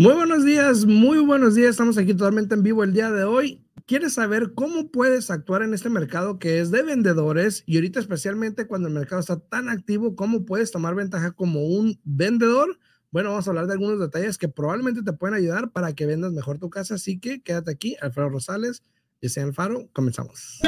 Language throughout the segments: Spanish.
Muy buenos días, muy buenos días. Estamos aquí totalmente en vivo el día de hoy. ¿Quieres saber cómo puedes actuar en este mercado que es de vendedores y ahorita especialmente cuando el mercado está tan activo, cómo puedes tomar ventaja como un vendedor? Bueno, vamos a hablar de algunos detalles que probablemente te pueden ayudar para que vendas mejor tu casa. Así que quédate aquí, Alfredo Rosales, sea Alfaro. Comenzamos.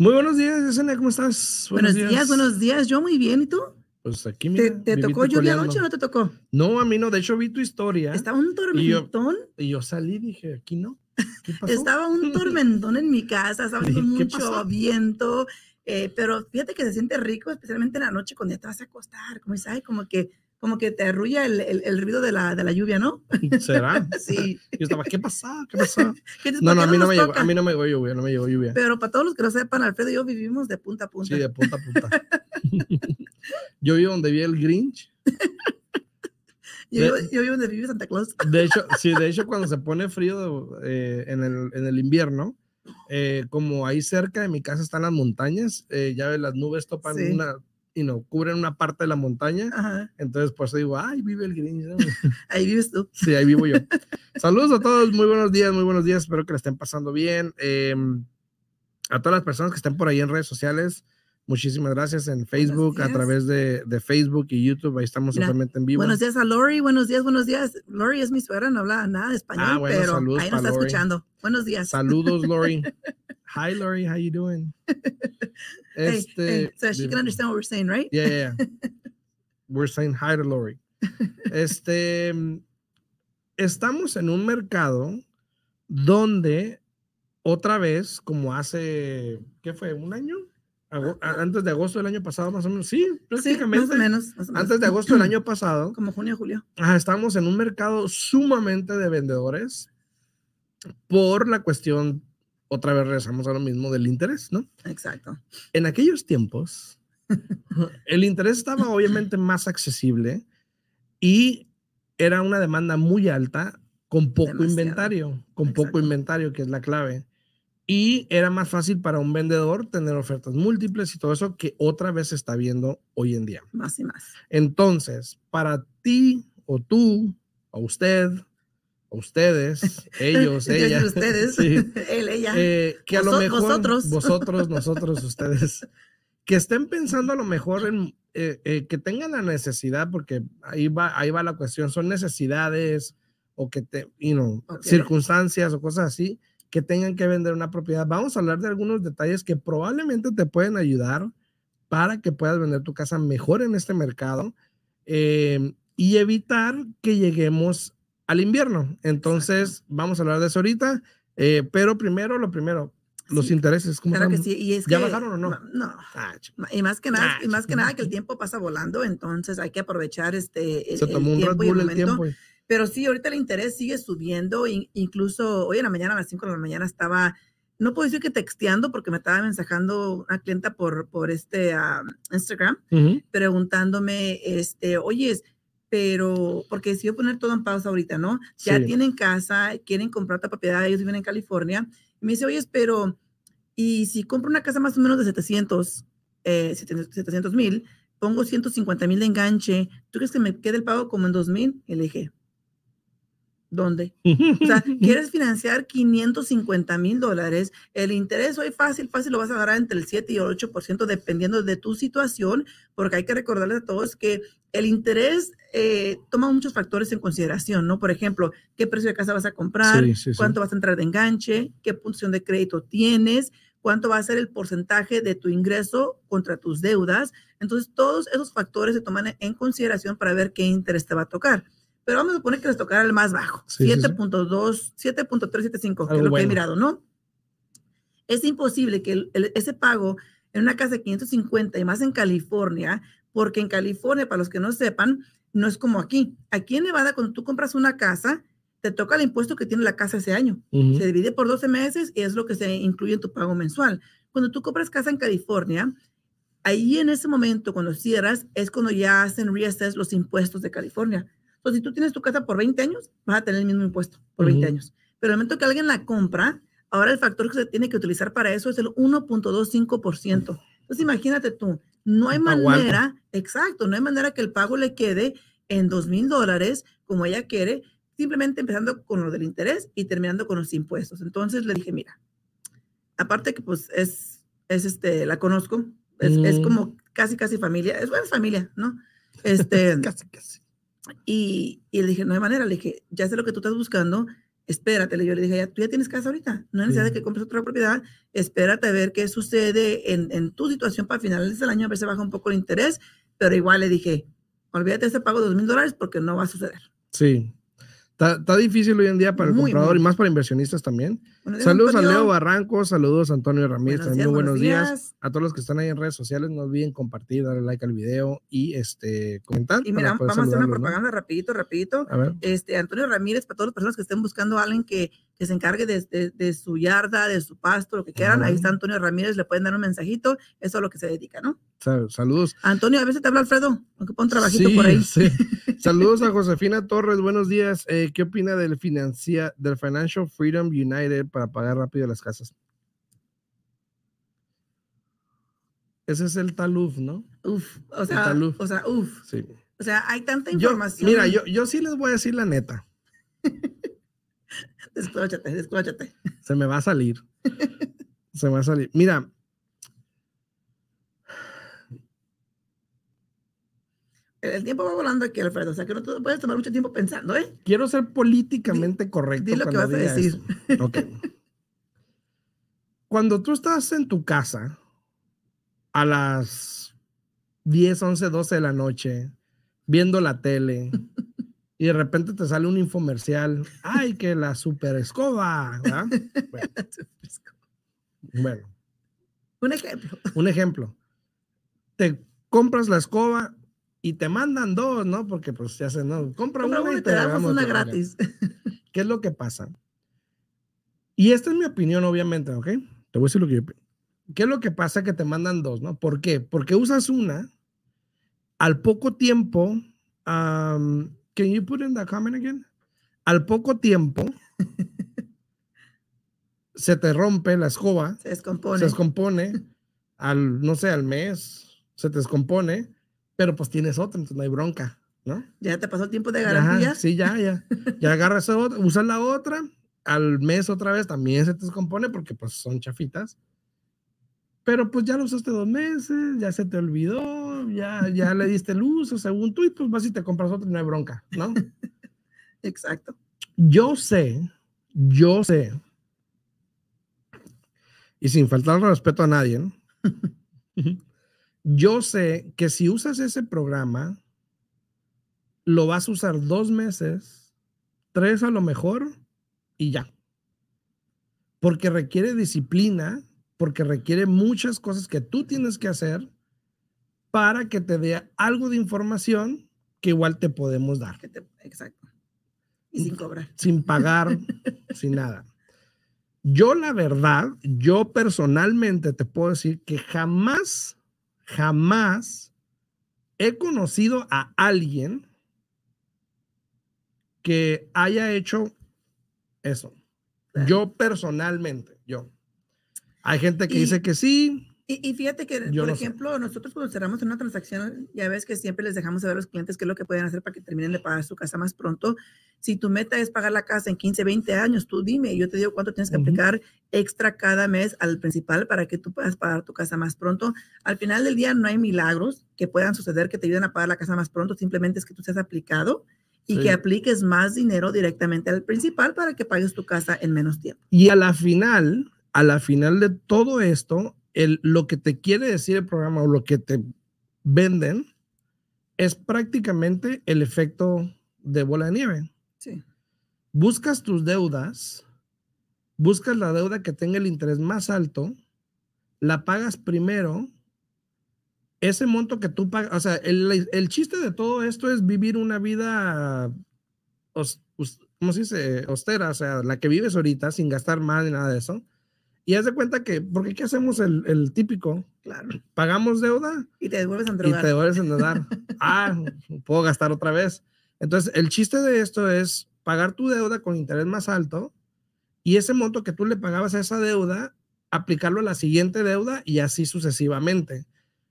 Muy buenos días, Yesenia, ¿cómo estás? Buenos, días. buenos días. Yo muy bien, ¿y tú? Pues aquí mira, ¿Te, tocó lluvia anoche o no te tocó? No, a mí no. De hecho, vi tu historia. Estaba un tormentón. Y yo, salí y dije, aquí no. ¿Qué pasó? Estaba un tormentón en mi casa, estaba mucho viento. Eh, pero fíjate que se siente rico, especialmente en la noche cuando ya te vas a acostar. Como dices, como que como que te arrulla el, el, ruido de la, de la, lluvia, ¿no? ¿Será? sí. Yo estaba, ¿qué pasa? ¿Qué pasó? no, no, a mí no, me llegó, a mí no me llegó lluvia, no me llegó lluvia. Pero para todos los que lo sepan, Alfredo y yo vivimos de punta a punta. Sí, de punta a punta. yo vivo donde vi el Grinch. yo, yo, vivo donde vive Santa Claus. de hecho, sí, de hecho, cuando se pone frío eh, en, el, en el invierno, eh, como ahí cerca de mi casa están las montañas, eh, ya ves, las nubes topan una, y no cubren una parte de la montaña. Entonces, por eso digo, ay, vive el Grinch. ahí vives tú. Sí, ahí vivo yo. Saludos a todos, muy buenos días, muy buenos días. Espero que la estén pasando bien. Em, a todas las personas que estén por ahí en redes sociales, muchísimas gracias en Facebook, a través de, de, Facebook y YouTube. Ahí estamos totalmente en vivo. Buenos días a Lori, buenos días, buenos días. Lori es mi suegra, no habla nada de español, ah, pero ahí nos está escuchando. Buenos días. Saludos, Lori. Hi, Lori, how you doing? Este, hey, so she can understand what we're saying, right? Yeah, yeah. we're saying hi to Lori. Este, estamos en un mercado donde otra vez, como hace, ¿qué fue? ¿Un año? Antes de agosto del año pasado, más o menos. Sí, prácticamente. más, o menos, Antes de agosto del año pasado. Como junio, julio. estamos en un mercado sumamente de vendedores por la cuestión otra vez regresamos a lo mismo del interés, ¿no? Exacto. En aquellos tiempos, el interés estaba obviamente más accesible y era una demanda muy alta con poco inventario, con poco inventario, que es la clave. Y era más fácil para un vendedor tener ofertas múltiples y todo eso que otra vez se está viendo hoy en día. Más y más. Entonces, para ti o tú o usted ustedes, ellos, ella. ustedes, él, ella. Eh, que a lo mejor vosotros, vosotros, nosotros, ustedes, que estén pensando a lo mejor en eh, eh, que tengan la necesidad, porque ahí va, ahí va la cuestión, son necesidades o que te, you know, circunstancias o cosas así que tengan que vender una propiedad. Vamos a hablar de algunos detalles que probablemente te pueden ayudar para que puedas vender tu casa mejor en este mercado y evitar que lleguemos al invierno. Entonces, vamos a hablar de eso ahorita, eh, pero primero, lo primero, los intereses. ¿cómo claro que sí. Y es ¿Ya bajaron o no? No. Ah, y más que nada, y más que nada que el tiempo pasa volando, entonces hay que aprovechar este Se tomó un tiempo el, tiempo. Pero sí, ahorita el interés sigue subiendo, incluso hoy en la mañana, a las 5 de la mañana, estaba, no puedo decir que texteando, porque me estaba mensajando una clienta por, por este ah, Instagram, preguntándome, este, oye, pero porque si yo poner todo en pausa ahorita, ¿no? Ya tienen casa, quieren comprar otra propiedad, ellos viven en California. Y me dice, oye, pero, ¿y si compro una casa más o menos de 700, eh, 700 mil, pongo 150 mil de enganche, ¿tú crees que me quede el pago como en 2 mil? Y le dije, ¿Dónde? O sea, quieres financiar 550 mil dólares, el interés hoy fácil, fácil lo vas a agarrar entre el 7 y el 8% dependiendo de tu situación, porque hay que recordarles a todos que el interés eh, toma muchos factores en consideración, ¿no? Por ejemplo, qué precio de casa vas a comprar, cuánto vas a entrar de enganche, qué punción de crédito tienes, cuánto va a ser el porcentaje de tu ingreso contra tus deudas. Entonces, todos esos factores se toman en consideración para ver qué interés te va a tocar pero vamos a poner que les tocara el más bajo, 7.2, 7.375, que es lo que he mirado, ¿no? Es imposible que ese pago en una casa de 550 y más en California, porque en California, para los que no sepan, no es como aquí. Aquí en Nevada, cuando tú compras una casa, te toca el impuesto que tiene la casa ese año. Se divide por 12 meses y es lo que se incluye en tu pago mensual. Cuando tú compras casa en California, ahí en ese momento, cuando cierras, es cuando ya hacen reassess los impuestos de California. Entonces, si tú tienes tu casa por 20 años, vas a tener el mismo impuesto por 20 años. Pero el momento que alguien la compra, ahora el factor que se tiene que utilizar para eso es el 1.25%. Entonces, imagínate tú, no hay manera, exacto, no hay manera que el pago le quede en dos mil dólares como ella quiere, simplemente empezando con lo del interés y terminando con los impuestos. Entonces le dije, mira, aparte que pues es, es este, la conozco, es, es como casi, casi familia, es buena familia, ¿no? Este, casi, casi. Y, y, le dije, no hay manera, le dije, ya sé lo que tú estás buscando, espérate, yo le dije, ya, tú ya tienes casa ahorita, no hay necesidad de que compres otra propiedad, espérate a ver qué sucede en, en tu situación para finales del año, a ver si baja un poco el interés, pero igual le dije, olvídate de ese pago de dos mil dólares porque no va a suceder. Sí, Está, difícil hoy en día para el comprador y más para inversionistas también. Saludos a Leo Barranco, saludos a Antonio Ramírez, buenos muy buenos días. A todos los que están ahí en redes sociales, no olviden compartir, darle like al video y este comentar. Y mira, vamos a hacer una propaganda rapidito, rapidito. Este, Antonio Ramírez, para todas las personas que estén buscando a alguien que, que se encargue de, de, su yarda, de su pasto, lo que quieran, ahí está Antonio Ramírez, le pueden dar un mensajito, eso es lo que se dedica, ¿no? Saludos. Antonio, a veces te habla Alfredo, aunque pon trabajito por ahí. Sí. Saludos a Josefina Torres, buenos días. Eh, ¿Qué opina del, financia, del Financial Freedom United para pagar rápido las casas? Ese es el taluf, ¿no? Uf, o sea, o sea, uf. Sí. O sea, hay tanta información. mira, yo, yo sí les voy a decir la neta. desclóchate, desclóchate. Se me va a salir. Se me va a salir. Mira, el tiempo va volando aquí, Alfredo. O sea, que no te puedes tomar mucho tiempo pensando, ¿eh? Quiero ser políticamente correcto. Dile lo que vas a decir. Cuando tú estás en tu casa a las 10, 11, 12 de la noche, viendo la tele, y de repente te sale un infomercial, ¡ay, que la super escoba! Bueno. bueno. Un ejemplo. Un ejemplo. Te compras la escoba y te mandan dos, ¿no? Porque pues ya se no, compra, una, y te, damos una gratis. ¿Qué es lo que pasa? Y esta es mi opinión, obviamente, ¿ok? Te voy a decir lo que yo ¿Qué es lo que pasa que te mandan dos, no? ¿Por qué? Porque usas una, al poco tiempo, um, can you put in the comment again? Al poco tiempo, se te rompe la escoba. Se descompone. Se descompone. Al, no sé, al mes, se te descompone pero pues tienes otra, entonces no hay bronca, ¿no? Ya te pasó el tiempo de garantía. sí, ya, ya. Ya agarras otra, usas la otra, al mes otra vez también se te descompone porque pues son chafitas. Pero pues ya lo usaste dos meses, ya se te olvidó, ya, ya le diste el uso según tú y pues vas y te compras otra y no hay bronca, ¿no? Exacto. Yo sé, yo sé, y sin faltar respeto a nadie, ¿no? yo sé que si usas ese programa, lo vas a usar dos meses, tres a lo mejor, y ya. Porque requiere disciplina, porque requiere muchas cosas que tú tienes que hacer para que te dé algo de información que igual te podemos dar. exacto. Y sin cobrar. Sin pagar, sin nada. Yo la verdad, yo personalmente te puedo decir que jamás jamás he conocido a alguien que haya hecho eso. Yo personalmente, yo. Hay gente que dice que sí, y, fíjate que, por ejemplo, nosotros cuando cerramos una transacción, ya ves que siempre les dejamos saber a los clientes qué es lo que pueden hacer para que terminen de pagar su casa más pronto. Si tu meta es pagar la casa en 15, 20 años, tú dime, yo te digo cuánto tienes que aplicar extra cada mes al principal para que tú puedas pagar tu casa más pronto. Al final del día no hay milagros que puedan suceder que te ayuden a pagar la casa más pronto, simplemente es que tú seas aplicado y que apliques más dinero directamente al principal para que pagues tu casa en menos tiempo. Y a la final, a la final de todo esto, lo que te quiere decir el programa o lo que te venden es prácticamente el efecto de bola de nieve. Sí. Buscas tus deudas, buscas la deuda que tenga el interés más alto, la pagas primero, ese monto que tú pagas, o sea, el, chiste de todo esto es vivir una vida, ¿cómo se dice? Austera, o sea, la que vives ahorita sin gastar más ni nada de eso y haz de cuenta que, porque ¿qué hacemos el, el típico? Claro. Pagamos deuda. Y te devuelves a endeudar. Y te devuelves a endeudar. ah, puedo gastar otra vez. Entonces, el chiste de esto es pagar tu deuda con interés más alto y ese monto que tú le pagabas a esa deuda, aplicarlo a la siguiente deuda y así sucesivamente.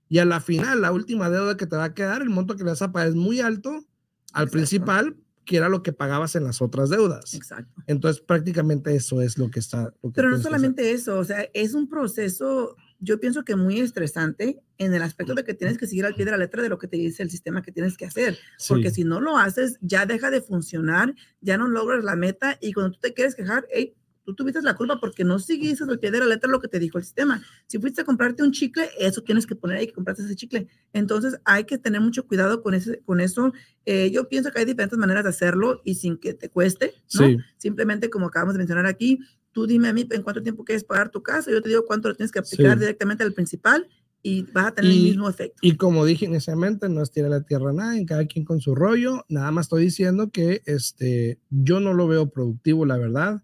Y a la final, la última deuda que te va a quedar, el monto que le vas a pagar es muy alto al Exacto. principal que era lo que pagabas en las otras deudas. Exacto. Entonces, prácticamente eso es lo que está. Pero no solamente eso, o sea, es un proceso, yo pienso que muy estresante en el aspecto de que tienes que seguir al pie de la letra de lo que te dice el sistema que tienes que hacer. Porque si no lo haces, ya deja de funcionar, ya no logras la meta y cuando tú te quieres quejar, hey, tú tuviste la culpa porque no seguiste al pie de la letra lo que te dijo el sistema. Si fuiste a comprarte un chicle, eso tienes que poner ahí que compraste ese chicle. Entonces hay que tener mucho cuidado con, ese, con eso. Eh, yo pienso que hay diferentes maneras de hacerlo y sin que te cueste, ¿no? Simplemente como acabamos de mencionar aquí, tú dime a mí en cuánto tiempo quieres pagar tu casa, yo te digo cuánto lo tienes que aplicar directamente al principal y vas a tener el mismo efecto. Y como dije inicialmente, no es tirar la tierra a nadie, cada quien con su rollo, nada más estoy diciendo que este, yo no lo veo productivo, la verdad.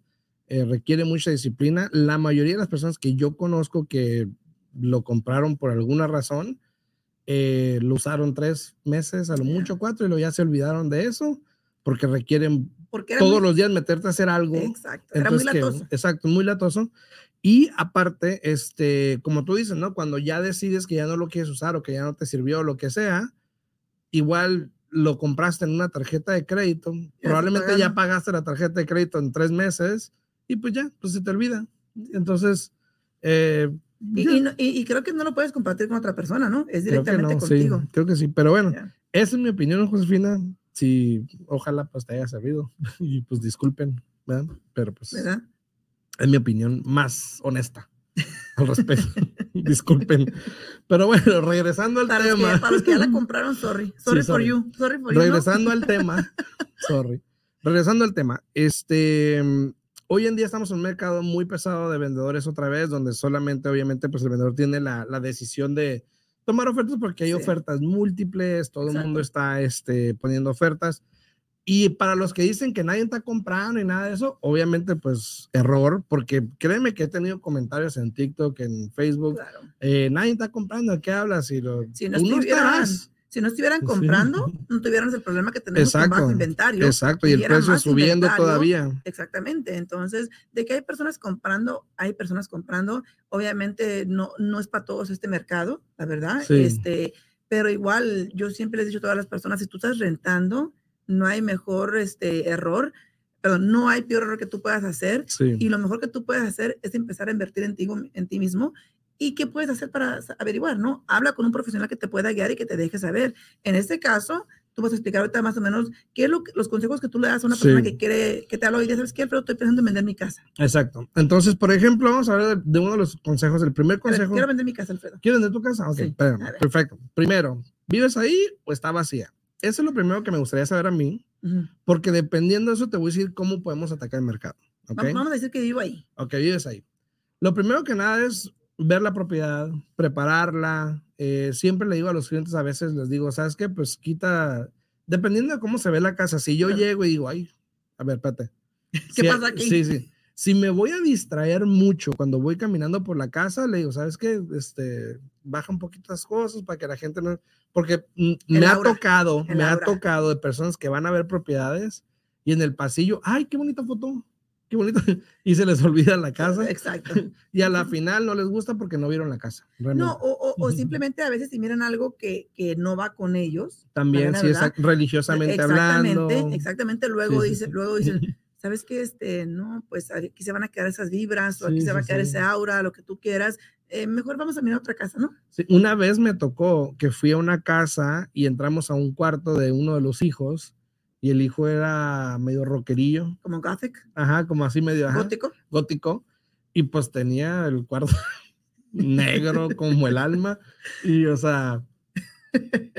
Eh, requiere mucha disciplina. La mayoría de las personas que yo conozco que lo compraron por alguna razón, eh, lo usaron tres meses, a lo mucho cuatro, y luego ya se olvidaron de eso, porque requieren todos los días meterte a hacer algo. Exacto, era muy latoso. exacto, muy latoso. Y aparte, este, como tú dices, ¿no? Cuando ya decides que ya no lo quieres usar o que ya no te sirvió o lo que sea, igual lo compraste en una tarjeta de crédito, probablemente ya pagaste la tarjeta de crédito en tres meses y pues ya, pues se te olvida. Entonces, eh, y, creo que no lo puedes compartir con otra persona, ¿no? Es directamente contigo. Sí, creo que sí, pero bueno, esa es mi opinión, Josefina. Si ojalá pues te haya servido y pues disculpen, ¿verdad? Pero pues es mi opinión más honesta al respecto. disculpen. Pero bueno, regresando al tema. para los que ya la compraron, sorry. Sorry, for you. Sorry for you. Regresando al tema. sorry. Regresando al tema. Este Hoy en día estamos en un mercado muy pesado de vendedores otra vez, donde solamente obviamente pues el vendedor tiene la, la decisión de tomar ofertas porque hay ofertas múltiples, todo el mundo está este, poniendo ofertas. Y para los que dicen que nadie está comprando y nada de eso, obviamente pues error, porque créeme que he tenido comentarios en TikTok, en Facebook, eh, nadie está comprando, ¿qué hablas? Y lo, si no, estarás si no estuvieran comprando, no tuvieran el problema que tenemos con bajo inventario. Exacto, y el precio subiendo todavía. Exactamente. Entonces, de que hay personas comprando, hay personas comprando. Obviamente no, no es para todos este mercado, la verdad. Este, pero igual, yo siempre les he dicho a todas las personas, si tú estás rentando, no hay mejor este, error perdón, no hay peor error que tú puedas hacer y lo mejor que tú puedes hacer es empezar a invertir en ti, en ti mismo ¿Y qué puedes hacer para averiguar? ¿no? Habla con un profesional que te pueda guiar y que te deje saber. En este caso, tú vas a explicar ahorita más o menos qué es lo los consejos que tú le das a una persona que quiere, que te habla hoy día, ¿sabes qué? Pero estoy pensando en vender mi casa. Exacto. Entonces, por ejemplo, vamos a hablar de, uno de los consejos. El primer consejo. quiero vender mi casa, Alfredo. ¿Quieres vender tu casa? Ok, perfecto. Primero, ¿vives ahí o está vacía? Eso es lo primero que me gustaría saber a mí, porque dependiendo de eso te voy a decir cómo podemos atacar el mercado. ¿okay? Vamos a decir que vivo ahí. Ok, vives ahí. Lo primero que nada es ver la propiedad, prepararla. Eh, siempre le digo a los clientes, a veces les digo, ¿sabes qué? Pues quita, dependiendo de cómo se ve la casa, si yo llego y digo, ay, a ver, espérate. ¿Qué pasa aquí? Sí, sí. Si me voy a distraer mucho cuando voy caminando por la casa, le digo, ¿sabes qué? Este, baja un poquito las cosas para que la gente no, porque me ha tocado, me ha tocado de personas que van a ver propiedades y en el pasillo, ay, qué bonita foto qué bonito, y se les olvida la casa. Exacto. Y a la final no les gusta porque no vieron la casa. No, o, simplemente a veces si miran algo que, que no va con ellos. También, sí, religiosamente hablando. Exactamente, luego dicen, luego dicen, ¿sabes qué? Este, no, pues aquí se van a quedar esas vibras, o aquí se va a quedar ese aura, lo que tú quieras. Eh, mejor vamos a mirar otra casa, ¿no? Sí, una vez me tocó que fui a una casa y entramos a un cuarto de uno de los hijos y el hijo era medio rockerillo. Como gothic. Ajá, como así medio. gótico. Gótico. Y pues tenía el cuarto negro como el alma. Y o sea,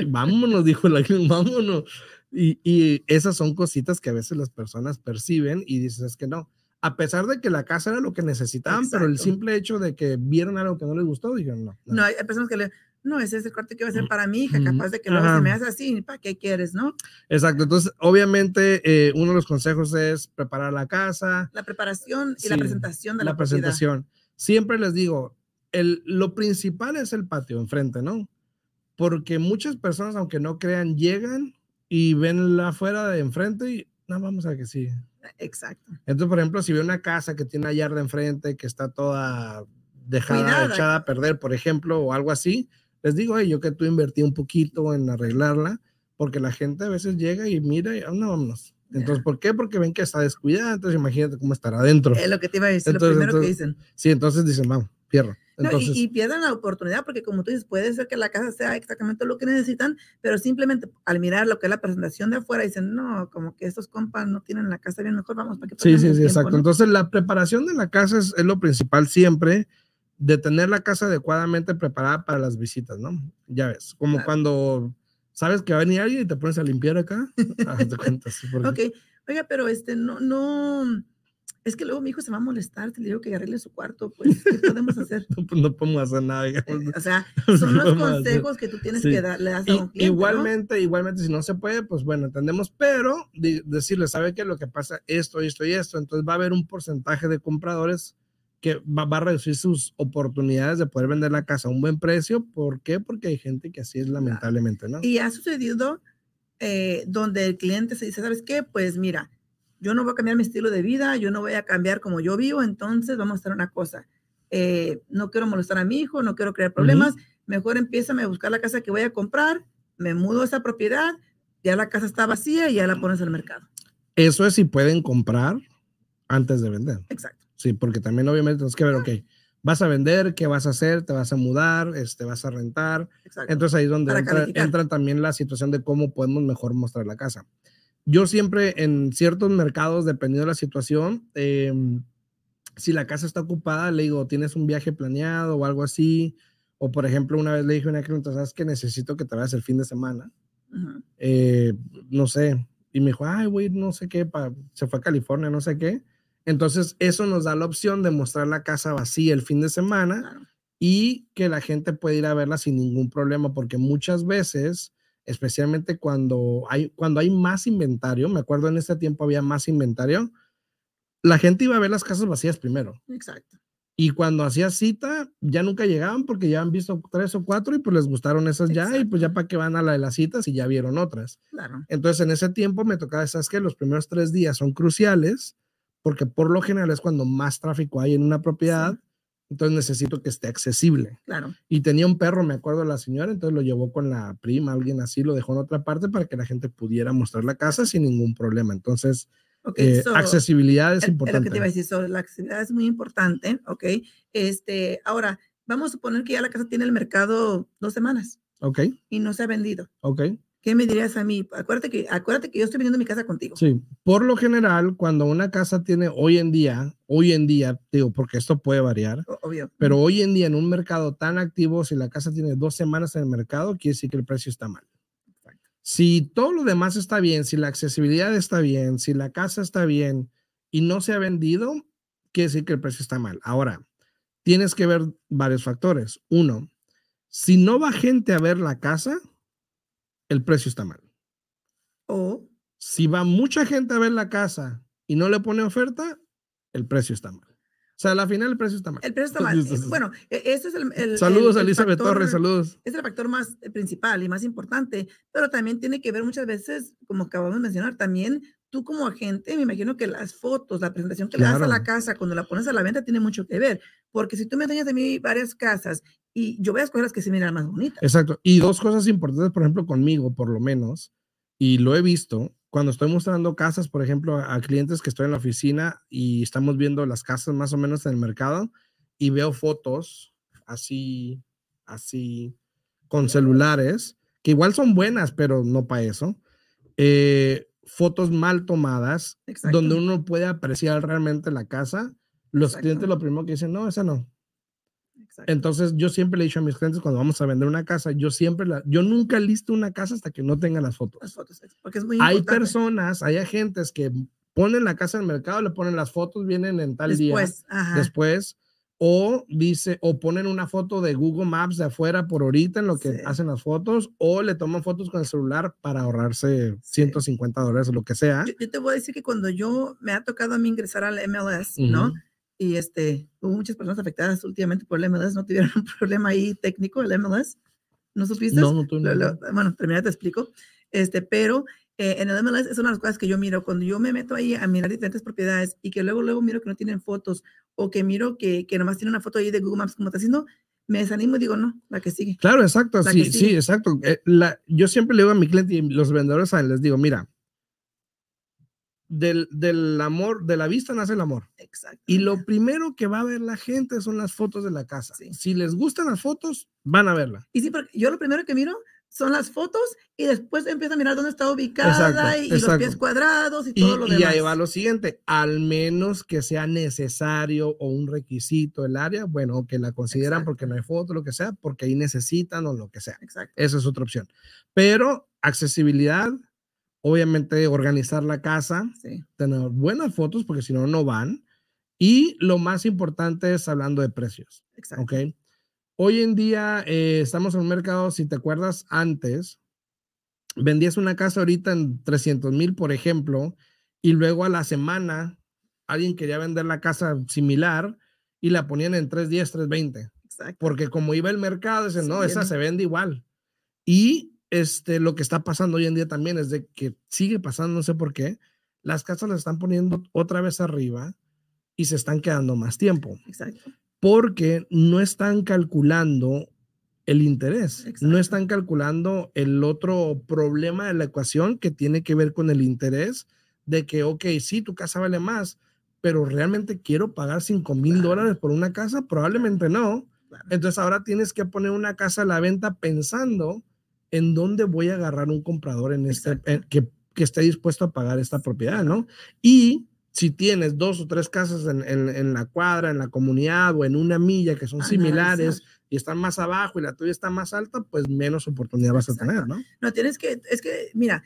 vámonos, dijo el ángel, vámonos. Y, y, esas son cositas que a veces las personas perciben y dicen, es que no. A pesar de que la casa era lo que necesitaban, pero el simple hecho de que vieron algo que no les gustó, dijeron no. No, hay personas que le, no, ese es el corte que va a ser mm, para mi hija, capaz de que luego se me hace así, ¿para qué quieres, no? Exacto, entonces obviamente eh, uno de los consejos es preparar la casa. La preparación y la presentación de la, la presentación. siempre les digo, el, lo principal es el patio enfrente, ¿no? Porque muchas personas, aunque no crean, llegan y ven la afuera de enfrente y no, vamos a que sí. Exacto. Entonces, por ejemplo, si ve una casa que tiene una yarda enfrente, que está toda dejada, echada a perder, por ejemplo, o algo así, les digo, yo que tú invertí un poquito en arreglarla, porque la gente a veces llega y mira y, oh, no, vámonos. Entonces, ¿por qué? Porque ven que está descuidada, entonces imagínate cómo estará adentro. Es lo que te iba a decir, lo primero que dicen. Sí, entonces dicen, vamos, fierro. y, pierden la oportunidad porque como tú dices, puede ser que la casa sea exactamente lo que necesitan, pero simplemente al mirar lo que es la presentación de afuera dicen, no, como que estos compas no tienen la casa bien, mejor vamos para que Sí, sí, sí, exacto. Entonces la preparación de la casa es, es, lo principal siempre, de tener la casa adecuadamente preparada para las visitas, ¿no? Ya ves, como cuando sabes que va a venir alguien y te pones a limpiar acá. Te cuentas. ok, oiga, pero este, no, no, es que luego mi hijo se va a molestar, te digo que arregle su cuarto, pues, ¿qué podemos hacer? no, pues, no, podemos hacer nada, eh, o sea, son los consejos que tú tienes que darle a un cliente, Igualmente, igualmente, si no se puede, pues bueno, entendemos, pero decirle, ¿sabe qué? Lo que pasa, esto, esto y esto, entonces va a haber un porcentaje de compradores que va, a reducir sus oportunidades de poder vender la casa a un buen precio. ¿Por qué? Porque hay gente que así es lamentablemente, ¿no? Y ha sucedido eh, donde el cliente se dice, ¿sabes qué? Pues mira, yo no voy a cambiar mi estilo de vida, yo no voy a cambiar como yo vivo, entonces vamos a hacer una cosa. Eh, no quiero molestar a mi hijo, no quiero crear problemas, mejor empieza a buscar la casa que voy a comprar, me mudo a esa propiedad, ya la casa está vacía y ya la pones al mercado. Eso es si pueden comprar antes de vender. Exacto. Sí, porque también obviamente tienes que ver, ok, vas a vender, qué vas a hacer, te vas a mudar, este, vas a rentar. Entonces ahí es donde entra, también la situación de cómo podemos mejor mostrar la casa. Yo siempre en ciertos mercados, dependiendo de la situación, em, si la casa está ocupada, le digo, tienes un viaje planeado o algo así, o por ejemplo, una vez le dije a una cliente, sabes que necesito que te vayas el fin de semana, eh, no sé, y me dijo, ay, güey, no sé qué, se fue a California, no sé qué entonces, eso nos da la opción de mostrar la casa vacía el fin de semana y que la gente puede ir a verla sin ningún problema, porque muchas veces, especialmente cuando hay, cuando hay más inventario, me acuerdo en este tiempo había más inventario, la gente iba a ver las casas vacías primero. Exacto. Y cuando hacía cita, ya nunca llegaban porque ya han visto tres o cuatro y pues les gustaron esas ya y pues ya para qué van a la de las citas y ya vieron otras. Claro. Entonces en ese tiempo me tocaba, ¿sabes que Los primeros tres días son cruciales porque por lo general es cuando más tráfico hay en una propiedad, entonces necesito que esté accesible. Claro. Y tenía un perro, me acuerdo la señora, entonces lo llevó con la prima, alguien así, lo dejó en otra parte para que la gente pudiera mostrar la casa sin ningún problema. Entonces, eh, accesibilidad es importante. lo que te iba a decir, la accesibilidad es muy importante, ¿ok? Este, ahora, vamos a suponer que ya la casa tiene el mercado dos semanas. Ok. Y no se ha vendido. Ok. ¿Qué me dirías a mí? Acuérdate que, acuérdate que yo estoy vendiendo mi casa contigo. Sí, por lo general, cuando una casa tiene hoy en día, hoy en día, digo, porque esto puede variar, obvio. pero hoy en día en un mercado tan activo, si la casa tiene dos semanas en el mercado, quiere decir que el precio está mal. Si todo lo demás está bien, si la accesibilidad está bien, si la casa está bien y no se ha vendido, quiere decir que el precio está mal. Ahora, tienes que ver varios factores. Uno, si no va gente a ver la casa, el precio está mal. O si va mucha gente a ver la casa y no le pone oferta, el precio está mal. O sea, al final el precio está mal. El precio está mal. bueno, e, ese es el... saludos, Elizabeth Torres, saludos. Es el factor más eh, principal y más importante, pero también tiene que ver muchas veces, como acabamos de mencionar, también tú como agente, me imagino que las fotos, la presentación que le das a la casa cuando la pones a la venta tiene mucho que ver, porque si tú me enseñas de mí varias casas y yo voy a escoger las que se miran más bonitas. Exacto. Y dos cosas importantes, por ejemplo, conmigo, por lo menos, y lo he visto, cuando estoy mostrando casas, por ejemplo, a clientes que estoy en la oficina y estamos viendo las casas más o menos en el mercado y veo fotos así, así, con celulares, que igual son buenas, pero no para eso. Eh, fotos mal tomadas, donde uno puede apreciar realmente la casa. Los clientes lo primero que dicen, no, esa no. Entonces, yo siempre le he dicho a mis clientes cuando vamos a vender una casa, yo siempre la, yo nunca listo una casa hasta que no tenga las fotos. Las fotos, porque es muy Hay personas, hay agentes que ponen la casa en el mercado, le ponen las fotos, vienen en tal día. Después, o dice, o ponen una foto de Google Maps de afuera por ahorita en lo que hacen las fotos, o le toman fotos con el celular para ahorrarse 150 dólares o lo que sea. Yo, te voy a decir que cuando yo me ha tocado a mí ingresar al MLS, ¿no? Y este, hubo muchas personas afectadas últimamente por el MLS, no tuvieron un problema ahí técnico, el MLS, ¿no supiste? No, no, no. bueno, termina, te explico, este, pero eh, en el MLS es una de las cosas que yo miro, cuando yo me meto ahí a mirar diferentes propiedades y que luego, luego miro que no tienen fotos o que miro que, que nomás tiene una foto ahí de Google Maps como está haciendo, me desanimo y digo, no, la que sigue. Claro, exacto, sí, sí, exacto. Eh, la, yo siempre le digo a mi cliente y los vendedores les digo, mira, del, del, amor, de la vista nace el amor. Exacto. Y lo primero que va a ver la gente son las fotos de la casa. Si les gustan las fotos, van a verla. Y sí, porque yo lo primero que miro son las fotos y después empiezo a mirar dónde está ubicada y, los pies cuadrados y todo lo demás. Y ahí va lo siguiente, al menos que sea necesario o un requisito el área, bueno, que la consideran porque no hay foto, lo que sea, porque ahí necesitan o lo que sea. Exacto. Esa es otra opción. Pero accesibilidad, obviamente organizar la casa, tener buenas fotos porque si no, no van. Y lo más importante es hablando de precios. Exacto. ¿Ok? Hoy en día eh, estamos en un mercado, si te acuerdas, antes vendías una casa ahorita en 300 mil, por ejemplo, y luego a la semana alguien quería vender la casa similar y la ponían en 310, 320. Exacto. Porque como iba el mercado, dicen, no, esa se vende igual. Y este, lo que está pasando hoy en día también es de que sigue pasando, no sé por qué, las casas las están poniendo otra vez arriba y se están quedando más tiempo. Exacto. Porque no están calculando el interés, no están calculando el otro problema de la ecuación que tiene que ver con el interés de que, ok, sí, tu casa vale más, pero realmente quiero pagar 5 mil dólares por una casa, probablemente no. Entonces ahora tienes que poner una casa a la venta pensando en dónde voy a agarrar un comprador en este, que, que, esté dispuesto a pagar esta propiedad, ¿no? Y si tienes dos o tres casas en, en, la cuadra, en la comunidad o en una milla que son similares y están más abajo y la tuya está más alta, pues menos oportunidad vas a tener, ¿no? No, tienes que, es que, mira,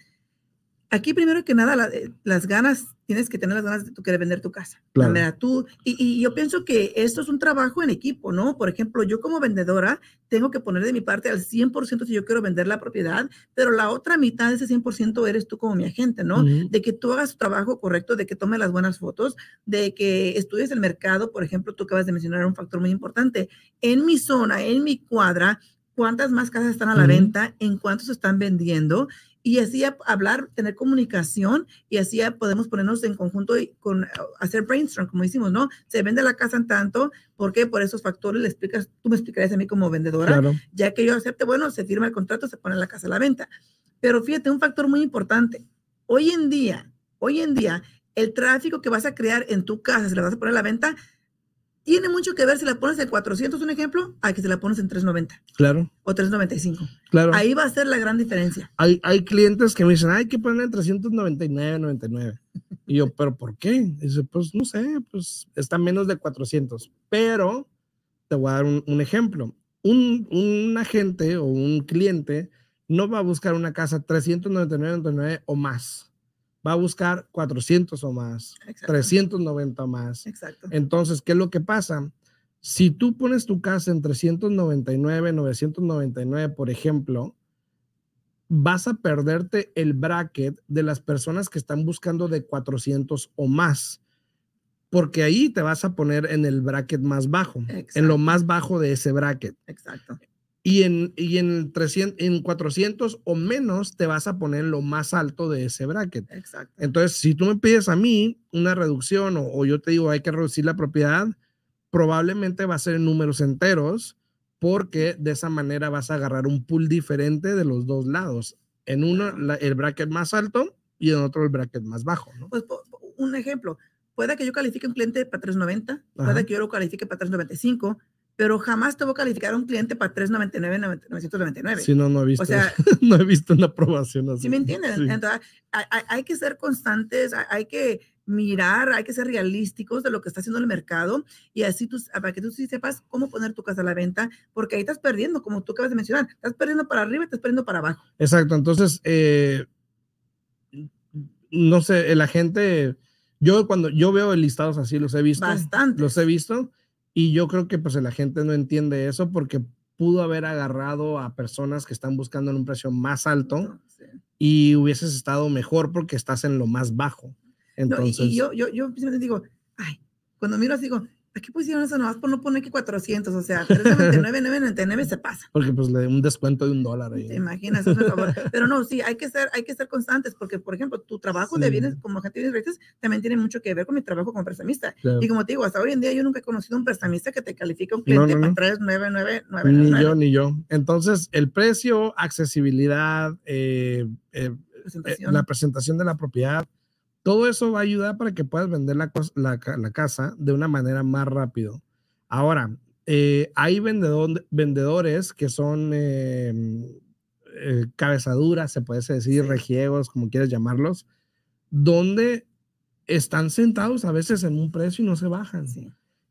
aquí primero que nada, eh, las ganas, tienes que tener las ganas de tú querer vender tu casa. Claro. tú, y, y, yo pienso que esto es un trabajo en equipo, ¿no? Por ejemplo, yo como vendedora tengo que poner de mi parte al 100% si yo quiero vender la propiedad, pero la otra mitad de ese 100% eres tú como mi agente, ¿no? De que tú hagas tu trabajo correcto, de que tome las buenas fotos, de que estudies el mercado, por ejemplo, tú acabas de mencionar un factor muy importante. En mi zona, en mi cuadra, cuántas más casas están a la venta, en cuántos están vendiendo y así hablar, tener comunicación y así podemos ponernos en conjunto y con, hacer brainstorm, como hicimos, ¿no? Se vende la casa en tanto, ¿por qué? Por esos factores le explicas, tú me explicarías a mí como vendedora, ya que yo acepte, bueno, se firma el contrato, se pone la casa a la venta. Pero fíjate, un factor muy importante, hoy en día, hoy en día, el tráfico que vas a crear en tu casa, se la vas a poner a la venta, tiene mucho que ver si la pones en 400, un ejemplo, a que se la pones en 390. Claro. O 395. Claro. Ahí va a ser la gran diferencia. Hay, hay clientes que me dicen, hay que poner en 399, 99. Y yo, ¿pero por qué? dice, pues no sé, pues está menos de 400. Pero te voy a dar un, un ejemplo. Un, un, agente o un cliente no va a buscar una casa 399, 99 o más va a buscar 400 o más, 390 o más. Exacto. Entonces, ¿qué es lo que pasa? Si tú pones tu casa en 399, 999, por ejemplo, vas a perderte el bracket de las personas que están buscando de 400 o más, porque ahí te vas a poner en el bracket más bajo, en lo más bajo de ese bracket. Exacto y en, y en, 300, en 400 o menos te vas a poner lo más alto de ese bracket. Exacto. Entonces, si tú me pides a mí una reducción o, yo te digo hay que reducir la propiedad, probablemente va a ser en números enteros porque de esa manera vas a agarrar un pool diferente de los dos lados. En uno el bracket más alto y en otro el bracket más bajo. ¿no? Pues un ejemplo, puede que yo califique un cliente para 390, puede que yo lo califique para 395 pero jamás te voy a calificar a un cliente para 399, 999. Sí, no, no he visto. O sea, no he visto una aprobación así. ¿Sí me entienden? Entonces, hay, que ser constantes, hay, que mirar, hay que ser realísticos de lo que está haciendo el mercado y así tú, para que tú sí sepas cómo poner tu casa a la venta, porque ahí estás perdiendo, como tú acabas de mencionar, estás perdiendo para arriba y estás perdiendo para abajo. Exacto, entonces, eh, no sé, la gente, yo cuando yo veo listados así, los he visto. Bastante. Los he visto y yo creo que pues la gente no entiende eso porque pudo haber agarrado a personas que están buscando en un precio más alto y hubieses estado mejor porque estás en lo más bajo. Entonces, y, yo, yo, yo digo, ay, cuando miro así digo, Aquí pusieron eso nomás por no poner que 400, o sea, 399, 999 se pasa. Porque pues le un descuento de un dólar ahí. Te imaginas, eso favor. Pero no, sí, hay que ser, hay que ser constantes, porque por ejemplo, tu trabajo de bienes como agente de bienes también tiene mucho que ver con mi trabajo como prestamista. Y como te digo, hasta hoy en día yo nunca he conocido un prestamista que te califique un cliente no, no, para 399, Ni yo, ni yo. Entonces, el precio, accesibilidad, eh, eh, eh, la presentación de la propiedad, todo eso va a ayudar para que puedas vender la, la, casa de una manera más rápido. Ahora, eh, hay vendedores que son em, eh, cabezaduras, se puede decir, regiegos, como quieras llamarlos, donde están sentados a veces en un precio y no se bajan.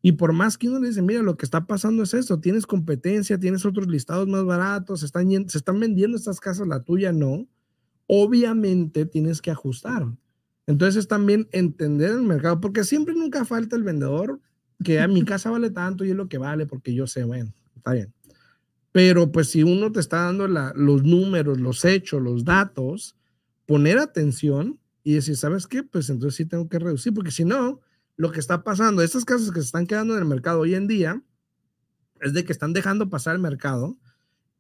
Y por más que uno le dice, mira, lo que está pasando es esto, tienes competencia, tienes otros listados más baratos, están, se están vendiendo estas casas, la tuya no, obviamente tienes que ajustar. Entonces también entender el mercado, porque siempre nunca falta el vendedor que a mi casa vale tanto y es lo que vale, porque yo sé, bueno, está bien. Pero pues si uno te está dando los números, los hechos, los datos, poner atención y decir, ¿sabes qué? Pues entonces sí tengo que reducir, porque si no, lo que está pasando, estas casas que se están quedando en el mercado hoy en día, es de que están dejando pasar el mercado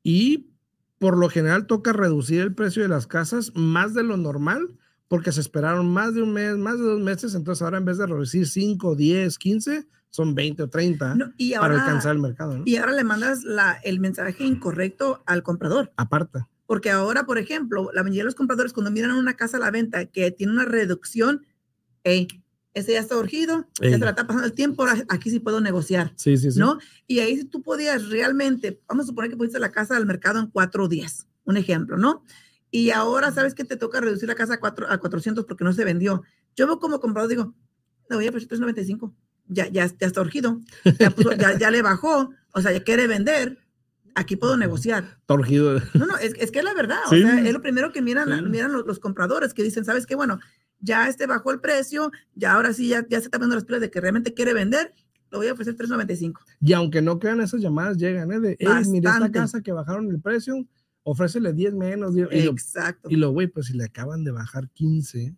y por lo general toca reducir el precio de las casas más de lo normal porque se esperaron más de un mes, más de dos meses, entonces ahora en vez de reducir 5, 10, 15, son 20 o 30 para alcanzar el mercado. Y ahora le mandas la, el mensaje incorrecto al comprador. Aparte. Porque ahora, por ejemplo, la mayoría de los compradores cuando miran una casa a la venta que tiene una reducción, hey, ese ya está urgido, ya se la está pasando el tiempo, aquí sí puedo negociar. Sí, sí, sí. ¿No? Y ahí si tú podías realmente, vamos a suponer que pusiste la casa al mercado en cuatro días, un ejemplo, ¿no? Y ahora sabes que te toca reducir la casa a, cuatro, a 400 porque no se vendió. Yo veo como comprador, digo, le voy a poner 395, ya, ya, ya está urgido, ya, ya, le bajó, o sea, ya quiere vender, aquí puedo negociar. Está urgido. No, no, es, es, que es la verdad, o sea, es lo primero que miran, miran los, compradores, que dicen, ¿sabes qué? Bueno, ya este bajó el precio, ya ahora sí, ya, ya se está viendo las pilas de que realmente quiere vender, lo voy a ofrecer 395. Y aunque no crean esas llamadas, llegan, ¿eh? De, hey, mira esta casa que bajaron el precio, ofrécele 10 menos. Exacto. y lo, güey, pues si le acaban de bajar 15,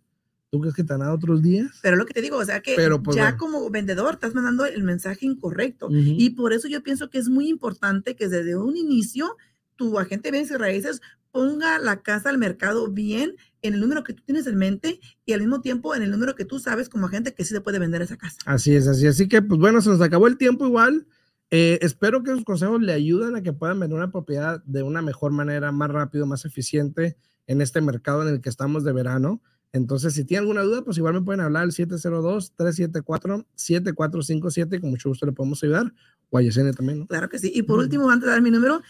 ¿tú crees que te han dado otros días? Pero lo que te digo, o sea que pues, ya como vendedor estás mandando el mensaje incorrecto. Y por eso yo pienso que es muy importante que desde un inicio tu agente de bienes y raíces ponga la casa al mercado bien en el número que tú tienes en mente y al mismo tiempo en el número que tú sabes como agente que sí se puede vender esa casa. Así es, así. Así que, pues bueno, se nos acabó el tiempo igual. Eh, espero que esos consejos le ayuden a que puedan vender una propiedad de una mejor manera, más rápido, más eficiente en este mercado en el que estamos de verano. Entonces, si tienen alguna duda, pues igual me pueden hablar al 702-374-7457 y con mucho gusto le podemos ayudar. O a Yesenia también, ¿no? Claro que sí. Y por último, antes de dar mi número,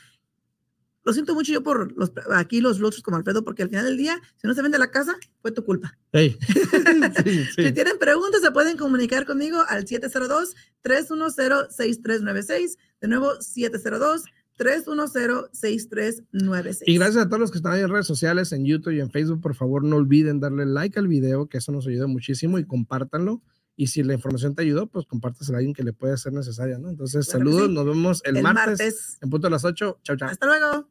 lo siento mucho yo por los, aquí los otros como Alfredo, porque al final del día, si no se vende la casa, fue tu culpa. Si tienen preguntas, se pueden comunicar conmigo al 702-310-6396. De nuevo, 702 310-6396. Y gracias a todos los que están ahí en redes sociales, en YouTube y en Facebook. Por favor, no olviden darle like al video, que eso nos ayuda muchísimo y compártanlo. Y si la información te ayudó, pues compártesela a alguien que le puede ser necesaria, ¿no? Entonces, saludos, nos vemos el, martes, en punto a las 8. Chao, chao. Hasta luego.